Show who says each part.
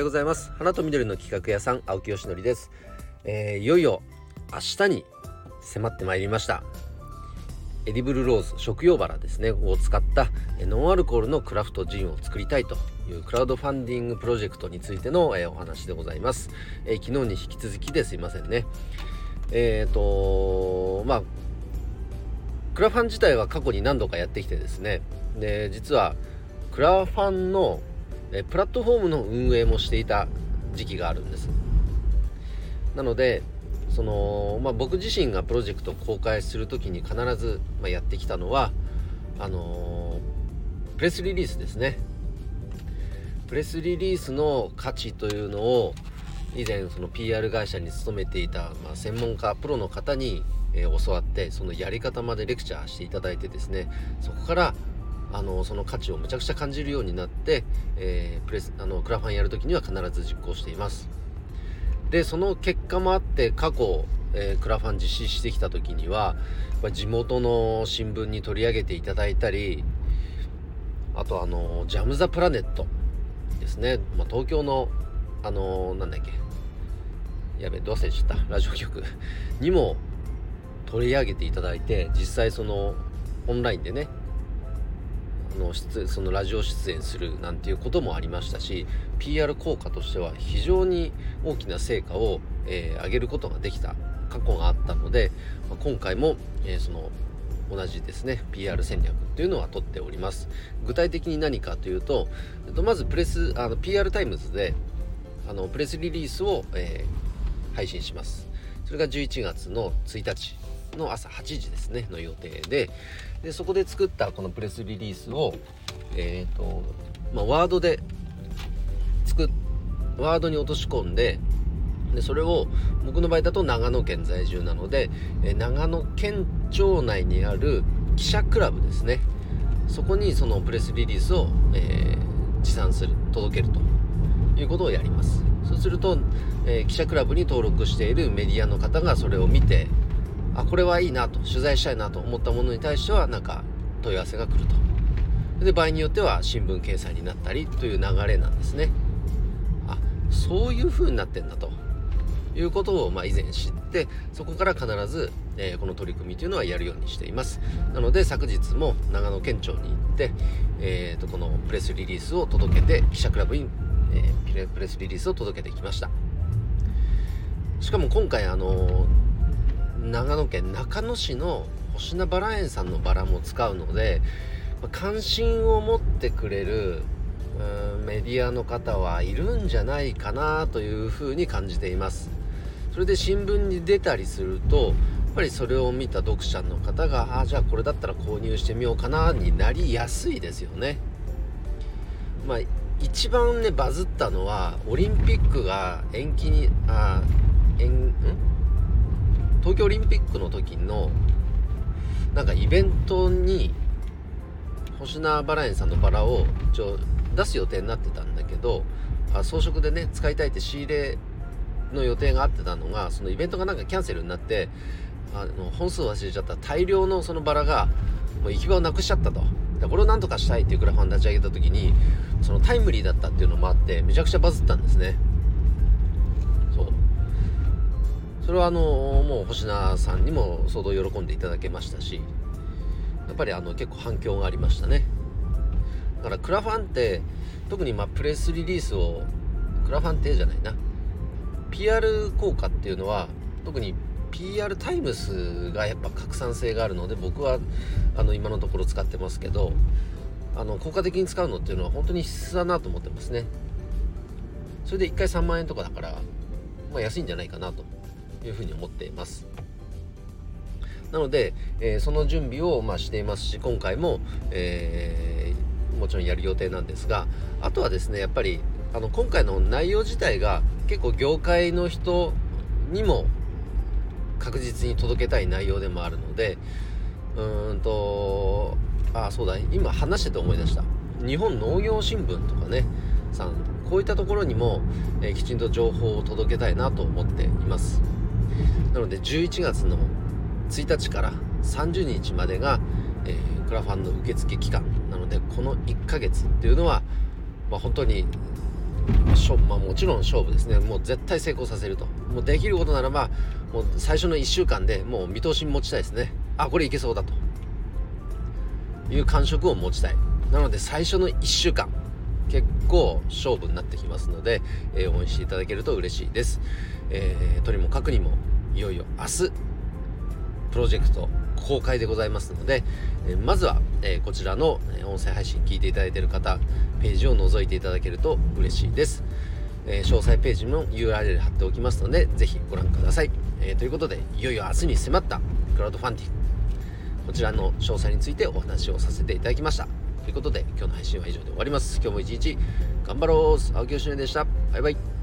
Speaker 1: ようございます。花と緑の企画屋さん青木よしのりです、えー、いよいよ明日に迫ってまいりました。エディブルローズ食用バラですね。を使ったノンアルコールのクラフトジンを作りたいというクラウドファンディングプロジェクトについての、え、お話でございます、えー、昨日に引き続きです。いませんね。えっ、とまあクラファン自体は過去に何度かやってきてですね。で実はクラファンのえプラットフォームの運営もしていた時期があるんです。なのでその、まあ、僕自身がプロジェクトを公開する時に必ず、まあ、やってきたのはあのー、プレスリリースですね。プレスリリースの価値というのを以前その PR 会社に勤めていた、まあ、専門家プロの方に、えー、教わってそのやり方までレクチャーしていただいてですねそこからあのその価値をむちゃくちゃ感じるようになって、えー、プレスあのクラファンやるときには必ず実行しています。でその結果もあって過去、えー、クラファン実施してきた時には地元の新聞に取り上げていただいたりあとあのジャム・ザ・プラネットですね、まあ、東京のあのなんだっけやべどうせした。ラジオ局。にも取り上げていただいて実際そのオンラインでねの出そのラジオ出演するなんていうこともありましたし PR 効果としては非常に大きな成果を、えー、上げることができた過去があったので、まあ、今回も、えー、その同じですね PR 戦略っていうのは取っております。具体的に何かというとまずプレスあの PR タイムズであのプレスリリースを、えー、配信します。それが11月の1日。の朝8時ですねの予定ででそこで作ったこのプレスリリースをえっ、ー、とまあワードで作ワードに落とし込んででそれを僕の場合だと長野県在住なので、え長野県庁内にある記者クラブですね。そこにそのプレスリリースを、えー、持参する届けると。いうことをやります。そうすると、えー、記者クラブに登録しているメディアの方がそれを見てあこれはいいなと取材したいなと思ったものに対してはなんか問い合わせが来ると。で場合によっては新聞掲載になったりという流れなんですね。あそういう風になってんだと。いうことをまあ以前知ってそこから必ず、えー、この取り組みというのはやるようにしています。なので昨日も長野県庁に行って、えー、とこのプレスリリースを届けて記者クラブに、えー、プレスリリースを届けてきました。しかも今回あの長野県中野市の星名バラ園さんのバラも使うのでま関心を持ってくれるメディアの方はいるんじゃないかなというふうに感じています。それで新聞に出たりするとやっぱりそれを見た読者の方があじゃあこれだったら購入してみようかなになりやすいですよね。まあ一番ねバズったのはオリンピックが延期にあ延ん？東京オリンピックの時のなんかイベントに星名バラ園さんのバラを一応出す予定になってたんだけどあ装飾でね使いたいって仕入れの予定があってたのがそのイベントがなんかキャンセルになってあの本数忘れちゃった大量のそのバラがもう行き場をなくしちゃったと。でこれをなんとかしたいっていうクラファン立ち上げた時にそのタイムリーだったっていうのもあってめちゃくちゃバズったんですね。それはあのもう星名さんにも相当喜んでいただけましたしやっぱりあの結構反響がありましたね。だからクラファンって特にまプレスリリースをクラファンってじゃないな。PR 効果っていうのは特に PR タイムスがやっぱ拡散性があるので僕はあの今のところ使ってますけどあの効果的に使うのっていうのは本当に必須だなと思ってますね。それで1回3万円とかだから、まあ、安いんじゃないかなと。いうふうに思っています。なので、えー、その準備をまあしていますし今回も、えー、もちろんやる予定なんですがあとはですねやっぱりあの今回の内容自体が結構業界の人にも確実に届けたい内容でもあるのでうんとあそうだ今話してて思い出した。日本農業新聞とかねさんこういったところにも、えー、きちんと情報を届けたいなと思っています。なので11月の1日から30日までが、えー、クラファンの受付期間なのでこの1ヶ月っていうのは、まあ、本当にしょ、まあ、もちろん勝負ですね。もう絶対成功させると。もうできることならばもう最初の1週間でもう見通しに持ちたいですね。あこれいけそうだと。いう感触を持ちたい。なので最初の1週間結構勝負になってきますので、えー、応援していただけると嬉しいです、えー、とにもかくにもいよいよ明日プロジェクト公開でございますので、えまずは、えこちらの音声配信聞いていただいている方ページを覗いていただけると嬉しいです、え詳細ページの URL 貼っておきますのでぜひご覧ください、えということでいよいよ明日に迫ったクラウドファンディング。こちらの詳細についてお話をさせていただきました。ということで今日の配信は以上で終わります。今日も一日頑張ろう。青木よしねでした。バイバイ。